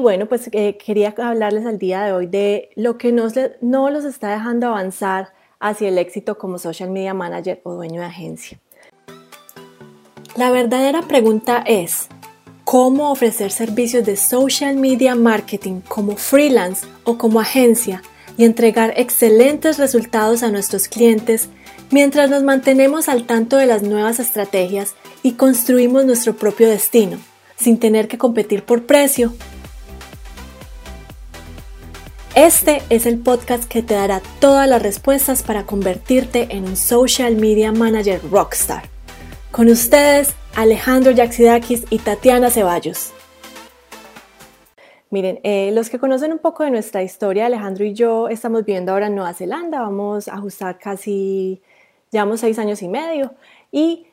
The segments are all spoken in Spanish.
bueno, pues eh, quería hablarles al día de hoy de lo que no los está dejando avanzar hacia el éxito como social media manager o dueño de agencia. La verdadera pregunta es, ¿cómo ofrecer servicios de social media marketing como freelance o como agencia y entregar excelentes resultados a nuestros clientes mientras nos mantenemos al tanto de las nuevas estrategias y construimos nuestro propio destino, sin tener que competir por precio? Este es el podcast que te dará todas las respuestas para convertirte en un social media manager rockstar. Con ustedes, Alejandro Yaxidakis y Tatiana Ceballos. Miren, eh, los que conocen un poco de nuestra historia, Alejandro y yo estamos viviendo ahora en Nueva Zelanda, vamos a ajustar casi, llevamos seis años y medio. Y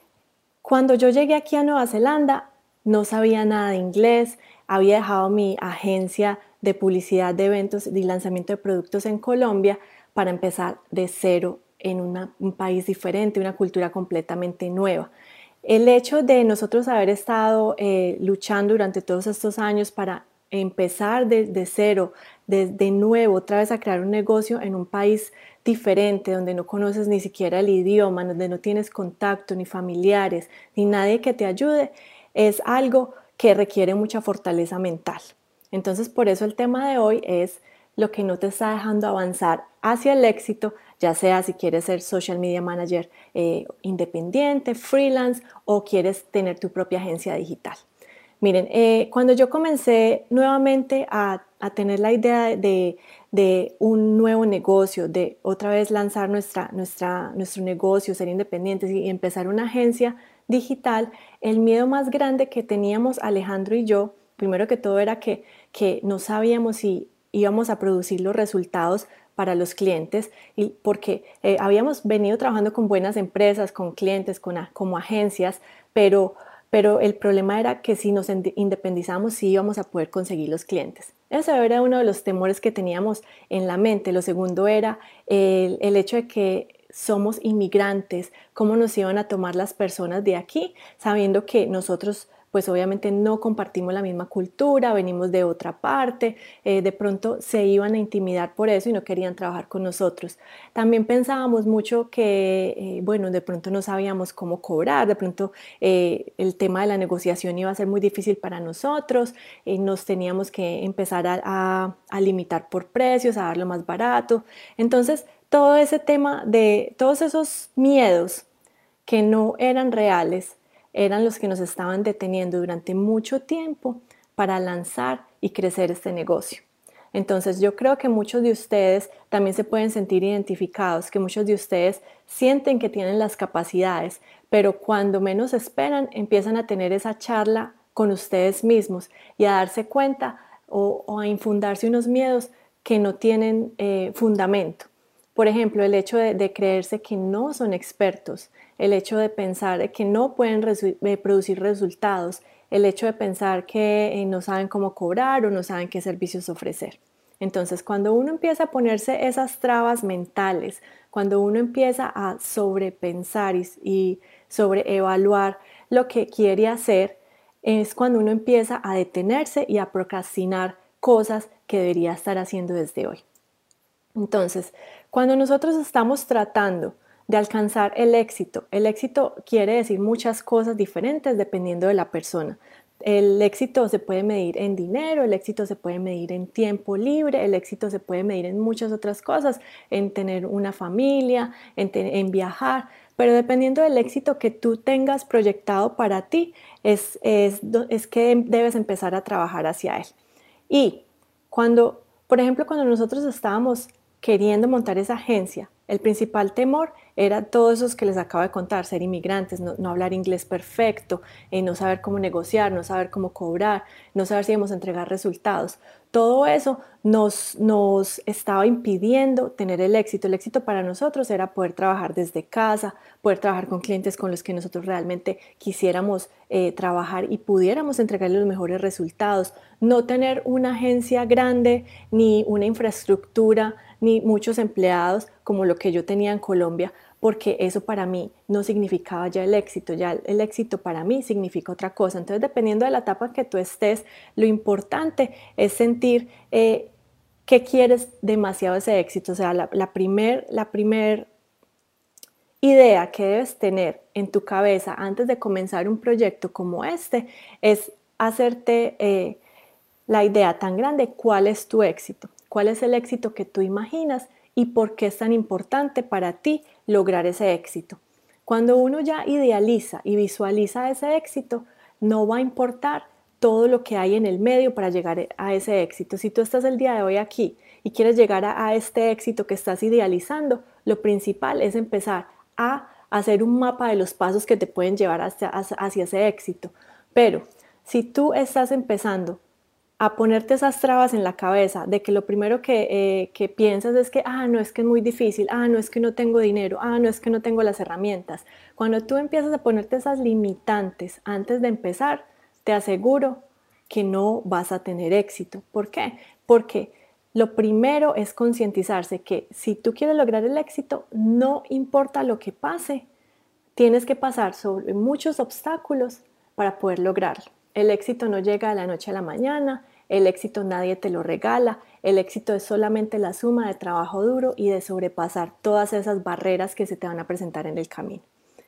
cuando yo llegué aquí a Nueva Zelanda, no sabía nada de inglés, había dejado mi agencia de publicidad de eventos y lanzamiento de productos en Colombia para empezar de cero en un país diferente, una cultura completamente nueva. El hecho de nosotros haber estado eh, luchando durante todos estos años para empezar de, cero, de, nuevo, otra vez a crear un negocio en un país diferente, donde no conoces ni siquiera el idioma, donde no tienes contacto, ni familiares, ni nadie que te ayude, es algo que requiere mucha fortaleza mental. Entonces, por eso el tema de hoy es lo que no te está dejando avanzar hacia el éxito, ya sea si quieres ser social media manager eh, independiente, freelance o quieres tener tu propia agencia digital. Miren, eh, cuando yo comencé nuevamente a, tener la idea de, un nuevo negocio, de otra vez lanzar nuestra, nuestra, nuestro negocio, ser independientes y empezar una agencia digital, el miedo más grande que teníamos Alejandro y yo, primero que todo era que, que no sabíamos si íbamos a producir los resultados para los clientes y porque eh, habíamos venido trabajando con buenas empresas, con clientes, con, como agencias, pero pero el problema era que si nos independizamos sí íbamos a poder conseguir los clientes. Ese era uno de los temores que teníamos en la mente. Lo segundo era el, el hecho de que somos inmigrantes, cómo nos iban a tomar las personas de aquí, sabiendo que nosotros pues obviamente no compartimos la misma cultura, venimos de otra parte, eh, de pronto se iban a intimidar por eso y no querían trabajar con nosotros. También pensábamos mucho que, eh, bueno, de pronto no sabíamos cómo cobrar, de pronto eh, el tema de la negociación iba a ser muy difícil para nosotros, nos teníamos que empezar a, a limitar por precios, a dar lo más barato. Entonces, todo ese tema de todos esos miedos que no eran reales, eran los que nos estaban deteniendo durante mucho tiempo para lanzar y crecer este negocio. Entonces yo creo que muchos de ustedes también se pueden sentir identificados, que muchos de ustedes sienten que tienen las capacidades, pero cuando menos esperan empiezan a tener esa charla con ustedes mismos y a darse cuenta o, a infundarse unos miedos que no tienen eh, fundamento. Por ejemplo, el hecho de, creerse que no son expertos, el hecho de pensar que no pueden eh, producir resultados, el hecho de pensar que eh, no saben cómo cobrar o no saben qué servicios ofrecer. Entonces, cuando uno empieza a ponerse esas trabas mentales, cuando uno empieza a sobrepensar y, y sobreevaluar lo que quiere hacer, es cuando uno empieza a detenerse y a procrastinar cosas que debería estar haciendo desde hoy. Entonces, cuando nosotros estamos tratando de alcanzar el éxito, el éxito quiere decir muchas cosas diferentes dependiendo de la persona. El éxito se puede medir en dinero, el éxito se puede medir en tiempo libre, el éxito se puede medir en muchas otras cosas, en tener una familia, en, viajar, pero dependiendo del éxito que tú tengas proyectado para ti, es, es, es que debes empezar a trabajar hacia él. Y cuando, por ejemplo, cuando nosotros estábamos queriendo montar esa agencia, el principal temor era todos esos que les acabo de contar, ser inmigrantes, no, hablar inglés perfecto, eh, no saber cómo negociar, no saber cómo cobrar, no saber si íbamos a entregar resultados. Todo eso nos, nos estaba impidiendo tener el éxito. El éxito para nosotros era poder trabajar desde casa, poder trabajar con clientes con los que nosotros realmente quisiéramos eh, trabajar y pudiéramos entregarles los mejores resultados. No tener una agencia grande ni una infraestructura ni muchos empleados como lo que yo tenía en Colombia porque eso para mí no significaba ya el éxito, ya el éxito para mí significa otra cosa. Entonces, dependiendo de la etapa en que tú estés, lo importante es sentir eh, que quieres demasiado ese éxito. O sea, la, la primer, la primer idea que debes tener en tu cabeza antes de comenzar un proyecto como este es hacerte eh, la idea tan grande cuál es tu éxito, cuál es el éxito que tú imaginas y por qué es tan importante para ti lograr ese éxito. Cuando uno ya idealiza y visualiza ese éxito, no va a importar todo lo que hay en el medio para llegar a ese éxito. Si tú estás el día de hoy aquí y quieres llegar a, este éxito que estás idealizando, lo principal es empezar a hacer un mapa de los pasos que te pueden llevar hacia, hacia ese éxito. Pero si tú estás empezando a ponerte esas trabas en la cabeza de que lo primero que, eh, piensas es que, ah, no es que es muy difícil, ah, no es que no tengo dinero, ah, no es que no tengo las herramientas. Cuando tú empiezas a ponerte esas limitantes antes de empezar, te aseguro que no vas a tener éxito. ¿Por qué? Porque lo primero es concientizarse que si tú quieres lograr el éxito, no importa lo que pase, tienes que pasar sobre muchos obstáculos para poder lograrlo. El éxito no llega de la noche a la mañana, el éxito nadie te lo regala, el éxito es solamente la suma de trabajo duro y de sobrepasar todas esas barreras que se te van a presentar en el camino.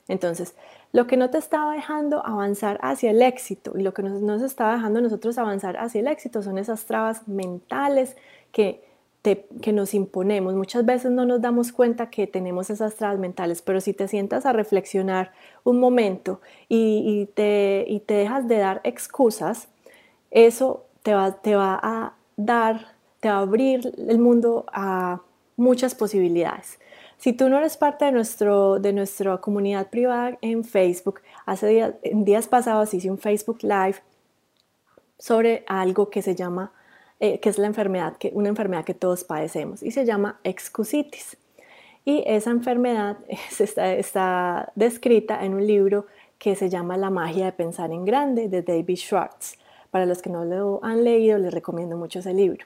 Entonces, lo que no te estaba dejando avanzar hacia el éxito y lo que nos, nos estaba dejando nosotros avanzar hacia el éxito son esas trabas mentales que que nos imponemos. Muchas veces no nos damos cuenta que tenemos esas trabas mentales, pero si te sientas a reflexionar un momento y, te, y te, dejas de dar excusas, eso te va, te va a dar, te va a abrir el mundo a muchas posibilidades. Si tú no eres parte de, nuestro, de nuestra comunidad privada en Facebook, hace días, días pasados hice un Facebook Live sobre algo que se llama eh, que es la enfermedad, que, una enfermedad que todos padecemos y se llama excusitis. Y esa enfermedad está, está descrita en un libro que se llama La magia de pensar en grande de David Schwartz. Para los que no lo han leído, les recomiendo mucho ese libro.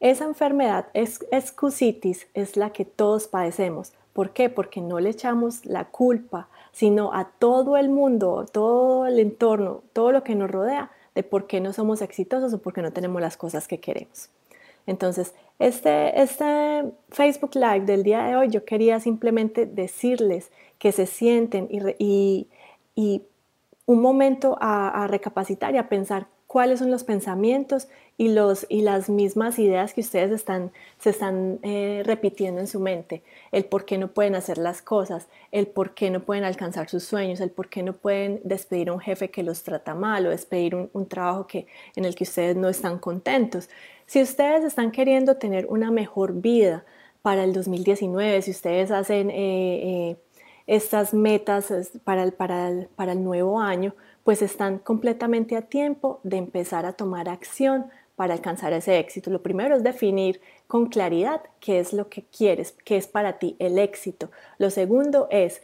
Esa enfermedad, excusitis, es la que todos padecemos. ¿Por qué? Porque no le echamos la culpa, sino a todo el mundo, todo el entorno, todo lo que nos rodea, de por qué no somos exitosos o por qué no tenemos las cosas que queremos. Entonces, este, este Facebook Live del día de hoy, yo quería simplemente decirles que se sienten y, un momento a, a recapacitar y a pensar cuáles son los pensamientos y, los, y las mismas ideas que ustedes están, se están eh, repitiendo en su mente. El por qué no pueden hacer las cosas, el por qué no pueden alcanzar sus sueños, el por qué no pueden despedir a un jefe que los trata mal o despedir un, trabajo que, en el que ustedes no están contentos. Si ustedes están queriendo tener una mejor vida para el 2019, si ustedes hacen eh, eh, estas metas para el, para, el, para el nuevo año, pues están completamente a tiempo de empezar a tomar acción para alcanzar ese éxito. Lo primero es definir con claridad qué es lo que quieres, qué es para ti el éxito. Lo segundo es,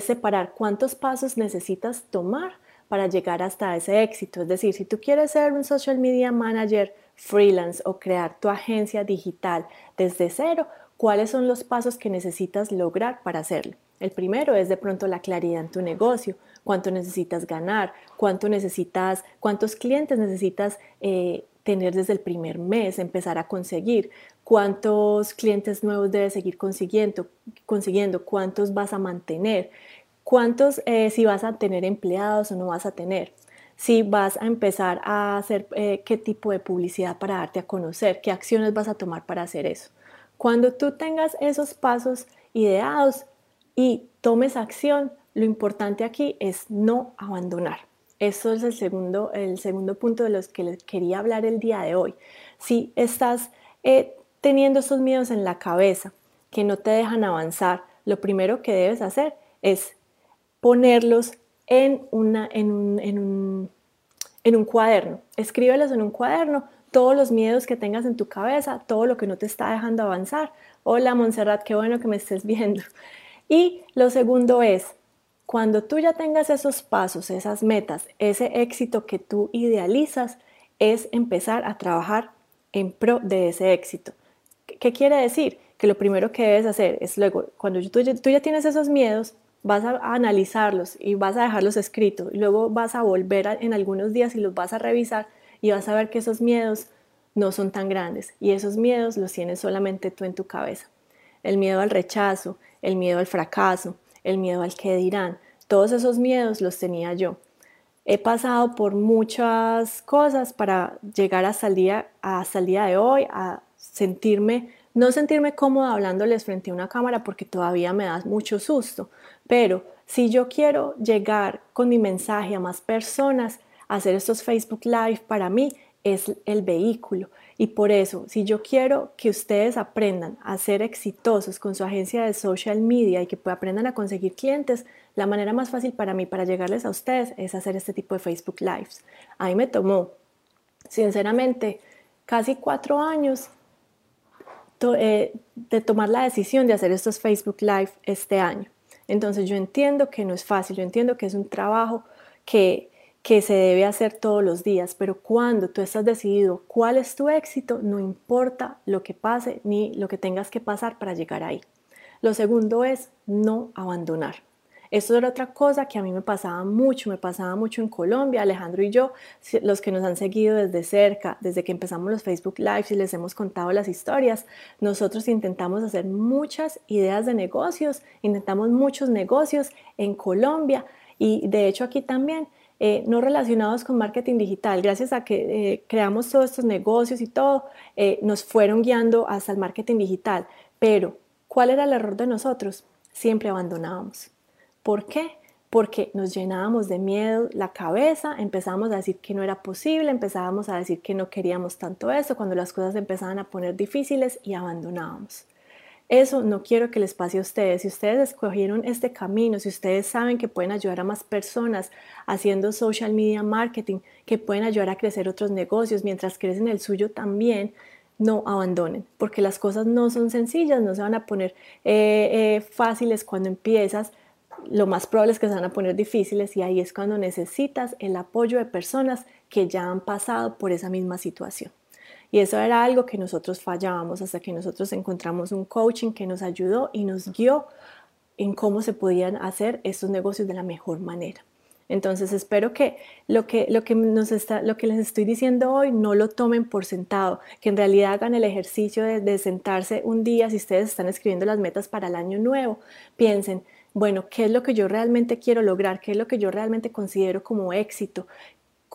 separar cuántos pasos necesitas tomar para llegar hasta ese éxito. Es decir, si tú quieres ser un social media manager freelance o crear tu agencia digital desde cero, ¿cuáles son los pasos que necesitas lograr para hacerlo? El primero es de pronto la claridad en tu negocio, cuánto necesitas ganar, cuánto necesitas, cuántos clientes necesitas eh, tener desde el primer mes, empezar a conseguir, cuántos clientes nuevos debes seguir consiguiendo, consiguiendo cuántos vas a mantener, cuántos, eh, si vas a tener empleados o no vas a tener si vas a empezar a hacer eh, qué tipo de publicidad para darte a conocer, qué acciones vas a tomar para hacer eso. Cuando tú tengas esos pasos ideados, y tomes acción, lo importante aquí es no abandonar. Eso es el segundo, el segundo punto de los que les quería hablar el día de hoy. Si estás eh, teniendo esos miedos en la cabeza que no te dejan avanzar, lo primero que debes hacer es ponerlos en, una, en, un, en, un, en un cuaderno. Escríbelos en un cuaderno, todos los miedos que tengas en tu cabeza, todo lo que no te está dejando avanzar. Hola Montserrat, qué bueno que me estés viendo. Y lo segundo es, cuando tú ya tengas esos pasos, esas metas, ese éxito que tú idealizas, es empezar a trabajar en pro de ese éxito. ¿Qué quiere decir? Que lo primero que debes hacer es luego, cuando tú, ya tienes esos miedos, vas a analizarlos y vas a dejarlos escritos y luego vas a volver en algunos días y los vas a revisar y vas a ver que esos miedos no son tan grandes y esos miedos los tienes solamente tú en tu cabeza. El miedo al rechazo, el miedo al fracaso, el miedo al que dirán, todos esos miedos los tenía yo. He pasado por muchas cosas para llegar hasta el día, hasta el día de hoy a sentirme no sentirme cómoda hablándoles frente a una cámara porque todavía me da mucho susto, pero si yo quiero llegar con mi mensaje a más personas, hacer estos Facebook Live para mí es el vehículo. Y por eso, si yo quiero que ustedes aprendan a ser exitosos con su agencia de social media y que aprendan a conseguir clientes, la manera más fácil para mí para llegarles a ustedes es hacer este tipo de Facebook Lives. A mí me tomó, sinceramente, casi cuatro años eh, de tomar la decisión de hacer estos Facebook Live este año. Entonces yo entiendo que no es fácil, yo entiendo que es un trabajo que, que se debe hacer todos los días, pero cuando tú estás decidido cuál es tu éxito, no importa lo que pase ni lo que tengas que pasar para llegar ahí. Lo segundo es no abandonar. Esto era otra cosa que a mí me pasaba mucho, me pasaba mucho en Colombia, Alejandro y yo, los que nos han seguido desde cerca, desde que empezamos los Facebook Lives y les hemos contado las historias, nosotros intentamos hacer muchas ideas de negocios, intentamos muchos negocios en Colombia y de hecho aquí también. Eh, no relacionados con marketing digital. Gracias a que eh, creamos todos estos negocios y todo, eh, nos fueron guiando hasta el marketing digital. Pero, ¿cuál era el error de nosotros? Siempre abandonábamos. ¿Por qué? Porque nos llenábamos de miedo la cabeza, empezábamos a decir que no era posible, empezábamos a decir que no queríamos tanto eso cuando las cosas empezaban a poner difíciles y abandonábamos. Eso no quiero que les pase a ustedes. Si ustedes escogieron este camino, si ustedes saben que pueden ayudar a más personas haciendo social media marketing, que pueden ayudar a crecer otros negocios mientras crecen el suyo también, no abandonen, porque las cosas no son sencillas, no se van a poner eh, eh, fáciles cuando empiezas, lo más probable es que se van a poner difíciles y ahí es cuando necesitas el apoyo de personas que ya han pasado por esa misma situación. Y eso era algo que nosotros fallábamos hasta que nosotros encontramos un coaching que nos ayudó y nos guió en cómo se podían hacer estos negocios de la mejor manera. Entonces espero que lo que, lo que, nos está, lo que les estoy diciendo hoy no lo tomen por sentado, que en realidad hagan el ejercicio de, de sentarse un día, si ustedes están escribiendo las metas para el año nuevo, piensen, bueno, ¿qué es lo que yo realmente quiero lograr? ¿Qué es lo que yo realmente considero como éxito?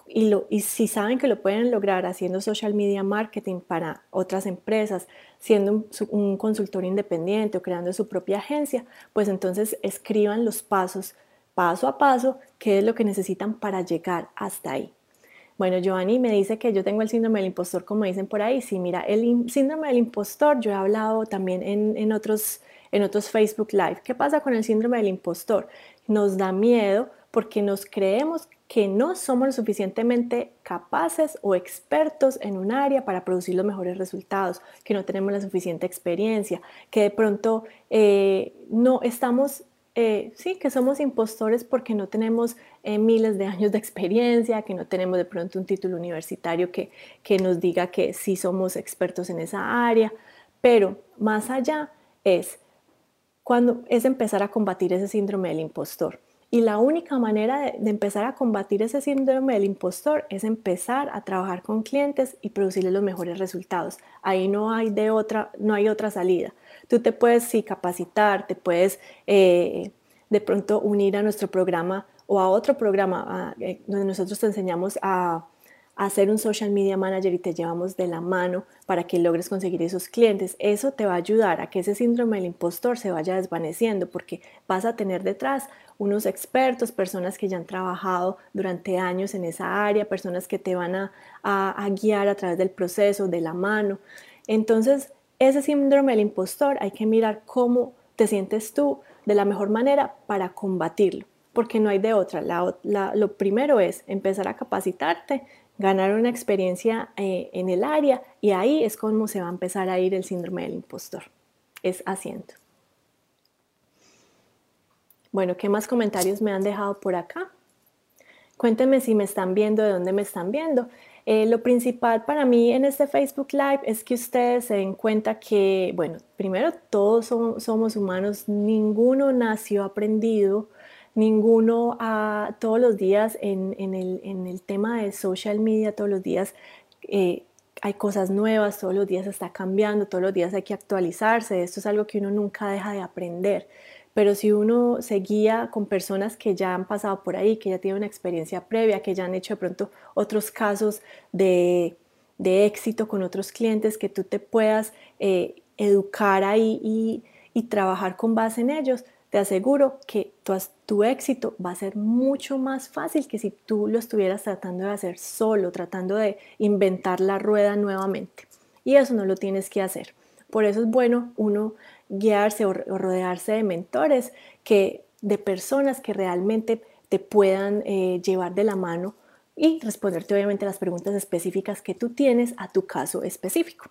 Y, si saben que lo pueden lograr haciendo social media marketing para otras empresas, siendo un, un, consultor independiente o creando su propia agencia, pues entonces escriban los pasos, paso a paso, qué es lo que necesitan para llegar hasta ahí. Bueno, Giovanni me dice que yo tengo el síndrome del impostor, como dicen por ahí. Sí, mira, el síndrome del impostor, yo he hablado también en, en otros en otros Facebook Live. ¿Qué pasa con el síndrome del impostor? Nos da miedo porque nos creemos que no somos lo suficientemente capaces o expertos en un área para producir los mejores resultados, que no tenemos la suficiente experiencia, que de pronto eh, no estamos, eh, sí, que somos impostores porque no tenemos eh, miles de años de experiencia, que no tenemos de pronto un título universitario que, que nos diga que sí somos expertos en esa área, pero más allá es cuando es empezar a combatir ese síndrome del impostor. Y la única manera de, empezar a combatir ese síndrome del impostor es empezar a trabajar con clientes y producirles los mejores resultados. Ahí no hay de otra, no hay otra salida. Tú te puedes capacitar, te puedes eh, de pronto unir a nuestro programa o a otro programa eh, donde nosotros te enseñamos a hacer un social media manager y te llevamos de la mano para que logres conseguir esos clientes. Eso te va a ayudar a que ese síndrome del impostor se vaya desvaneciendo porque vas a tener detrás unos expertos, personas que ya han trabajado durante años en esa área, personas que te van a, a guiar a través del proceso, de la mano. Entonces, ese síndrome del impostor hay que mirar cómo te sientes tú de la mejor manera para combatirlo porque no hay de otra. lo primero es empezar a capacitarte, ganar una experiencia eh, en el área y ahí es como se va a empezar a ir el síndrome del impostor. Es haciendo. Bueno, ¿qué más comentarios me han dejado por acá? Cuéntenme si me están viendo, de dónde me están viendo. Eh, lo principal para mí en este Facebook Live es que ustedes se den cuenta que, bueno, primero todos somos, humanos, ninguno nació aprendido, ninguno todos los días en, el, tema de social media, todos los días eh, hay cosas nuevas, todos los días está cambiando, todos los días hay que actualizarse, esto es algo que uno nunca deja de aprender. Pero si uno se guía con personas que ya han pasado por ahí, que ya tienen una experiencia previa, que ya han hecho de pronto otros casos de, éxito con otros clientes, que tú te puedas eh, educar ahí y, trabajar con base en ellos, te aseguro que tu, éxito va a ser mucho más fácil que si tú lo estuvieras tratando de hacer solo, tratando de inventar la rueda nuevamente. Y eso no lo tienes que hacer. Por eso es bueno uno guiarse o, rodearse de mentores, que, de personas que realmente te puedan eh, llevar de la mano y responderte obviamente las preguntas específicas que tú tienes a tu caso específico.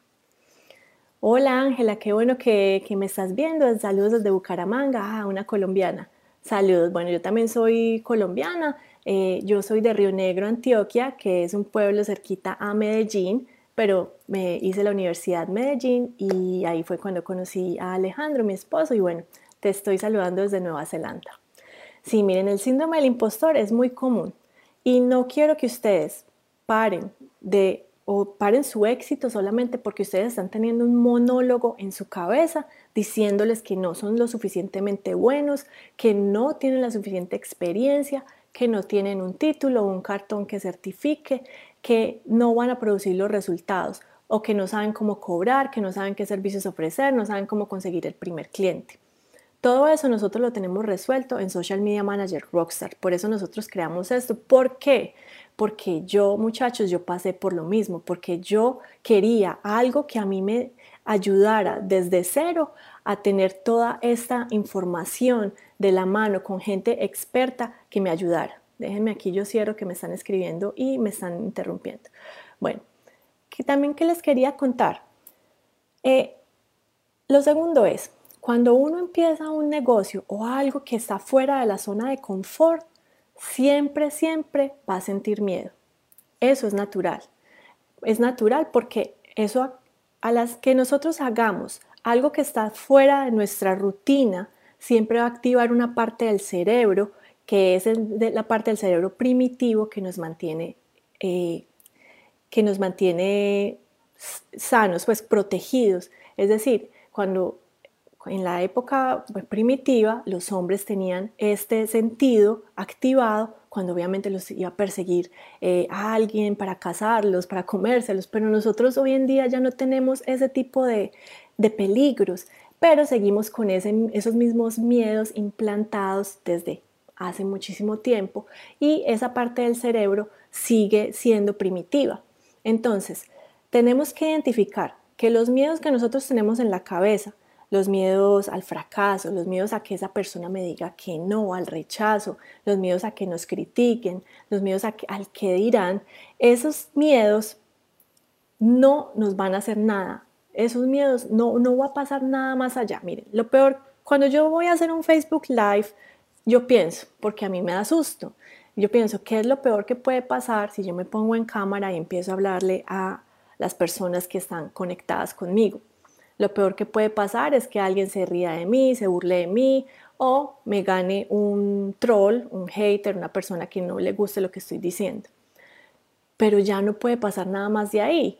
Hola Ángela, qué bueno que, me estás viendo. Saludos desde Bucaramanga, ah, una colombiana. Saludos, bueno, yo también soy colombiana. Eh, yo soy de Río Negro, Antioquia, que es un pueblo cerquita a Medellín pero me hice la Universidad Medellín y ahí fue cuando conocí a Alejandro, mi esposo, y bueno, te estoy saludando desde Nueva Zelanda. Sí, miren, el síndrome del impostor es muy común y no quiero que ustedes paren de o paren su éxito solamente porque ustedes están teniendo un monólogo en su cabeza diciéndoles que no son lo suficientemente buenos, que no tienen la suficiente experiencia, que no tienen un título o un cartón que certifique, que no van a producir los resultados o que no saben cómo cobrar, que no saben qué servicios ofrecer, no saben cómo conseguir el primer cliente. Todo eso nosotros lo tenemos resuelto en Social Media Manager Rockstar. Por eso nosotros creamos esto. ¿Por qué? Porque yo, muchachos, yo pasé por lo mismo, porque yo quería algo que a mí me ayudara desde cero a tener toda esta información de la mano con gente experta que me ayudara. Déjenme aquí, yo cierro que me están escribiendo y me están interrumpiendo. Bueno, también que les quería contar. Eh, lo segundo es, cuando uno empieza un negocio o algo que está fuera de la zona de confort, siempre, siempre va a sentir miedo. Eso es natural. Es natural porque eso a las que nosotros hagamos algo que está fuera de nuestra rutina, siempre va a activar una parte del cerebro que es la parte del cerebro primitivo que nos mantiene, eh, que nos mantiene sanos, pues protegidos. Es decir, cuando en la época pues, primitiva los hombres tenían este sentido activado cuando obviamente los iba a perseguir eh, a alguien para cazarlos, para comérselos, pero nosotros hoy en día ya no tenemos ese tipo de, de peligros, pero seguimos con esos mismos miedos implantados desde hace muchísimo tiempo y esa parte del cerebro sigue siendo primitiva. Entonces, tenemos que identificar que los miedos que nosotros tenemos en la cabeza, los miedos al fracaso, los miedos a que esa persona me diga que no, al rechazo, los miedos a que nos critiquen, los miedos a al que dirán, esos miedos no nos van a hacer nada. Esos miedos no, no va a pasar nada más allá. Miren, lo peor, cuando yo voy a hacer un Facebook Live, yo pienso, porque a mí me da susto, yo pienso, ¿qué es lo peor que puede pasar si yo me pongo en cámara y empiezo a hablarle a las personas que están conectadas conmigo? Lo peor que puede pasar es que alguien se ría de mí, se burle de mí o me gane un troll, un hater, una persona que no le guste lo que estoy diciendo. Pero ya no puede pasar nada más de ahí.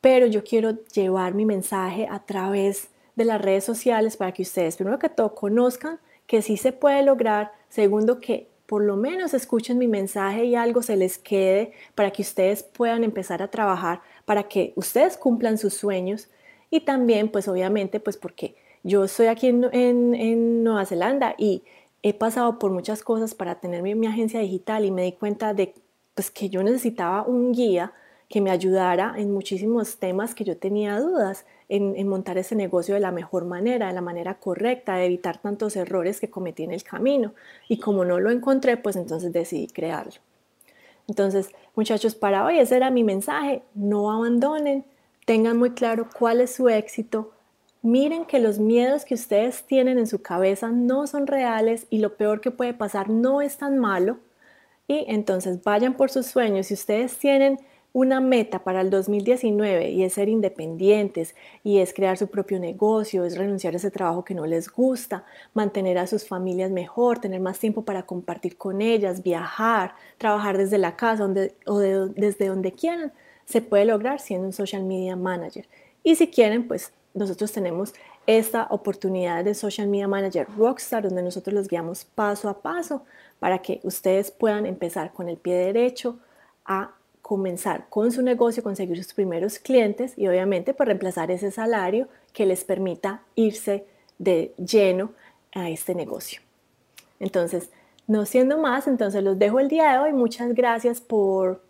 Pero yo quiero llevar mi mensaje a través de las redes sociales para que ustedes, primero que todo, conozcan que sí se puede lograr. Segundo, que por lo menos escuchen mi mensaje y algo se les quede para que ustedes puedan empezar a trabajar, para que ustedes cumplan sus sueños. Y también, pues obviamente, pues porque yo estoy aquí en, Nueva Zelanda y he pasado por muchas cosas para tener mi, mi, agencia digital y me di cuenta de pues, que yo necesitaba un guía que me ayudara en muchísimos temas que yo tenía dudas en, montar ese negocio de la mejor manera, de la manera correcta, de evitar tantos errores que cometí en el camino. Y como no lo encontré, pues entonces decidí crearlo. Entonces, muchachos, para hoy ese era mi mensaje. No abandonen, tengan muy claro cuál es su éxito. Miren que los miedos que ustedes tienen en su cabeza no son reales y lo peor que puede pasar no es tan malo. Y entonces vayan por sus sueños. Si ustedes tienen una meta para el 2019 y es ser independientes y es crear su propio negocio, es renunciar a ese trabajo que no les gusta, mantener a sus familias mejor, tener más tiempo para compartir con ellas, viajar, trabajar desde la casa o desde donde quieran, se puede lograr siendo un social media manager. Y si quieren, pues nosotros tenemos esta oportunidad de Social Media Manager Rockstar, donde nosotros los guiamos paso a paso para que ustedes puedan empezar con el pie derecho a comenzar con su negocio, conseguir sus primeros clientes y obviamente por pues, reemplazar ese salario que les permita irse de lleno a este negocio. Entonces, no siendo más, entonces los dejo el día de hoy. Muchas gracias por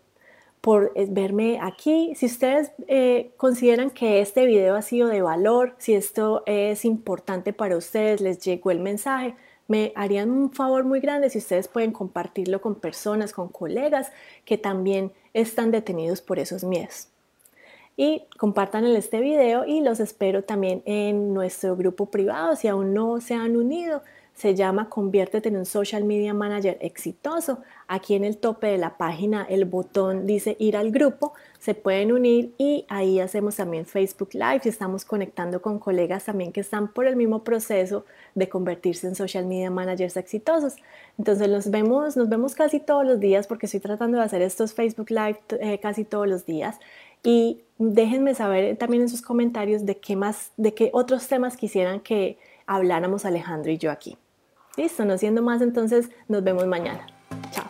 por eh, verme aquí. Si ustedes eh, consideran que este video ha sido de valor, si esto es importante para ustedes, les llegó el mensaje, me harían un favor muy grande si ustedes pueden compartirlo con personas, con colegas que también están detenidos por esos miedos. Y compartan este video y los espero también en nuestro grupo privado si aún no se han unido se llama Conviértete en un Social Media Manager exitoso. Aquí en el tope de la página el botón dice ir al grupo, se pueden unir y ahí hacemos también Facebook Live estamos conectando con colegas también que están por el mismo proceso de convertirse en Social Media Managers exitosos. Entonces nos vemos, nos vemos casi todos los días porque estoy tratando de hacer estos Facebook Live eh, casi todos los días y déjenme saber también en sus comentarios de qué más, de qué otros temas quisieran que habláramos Alejandro y yo aquí. Listo, no siendo más, entonces nos vemos mañana. Chao.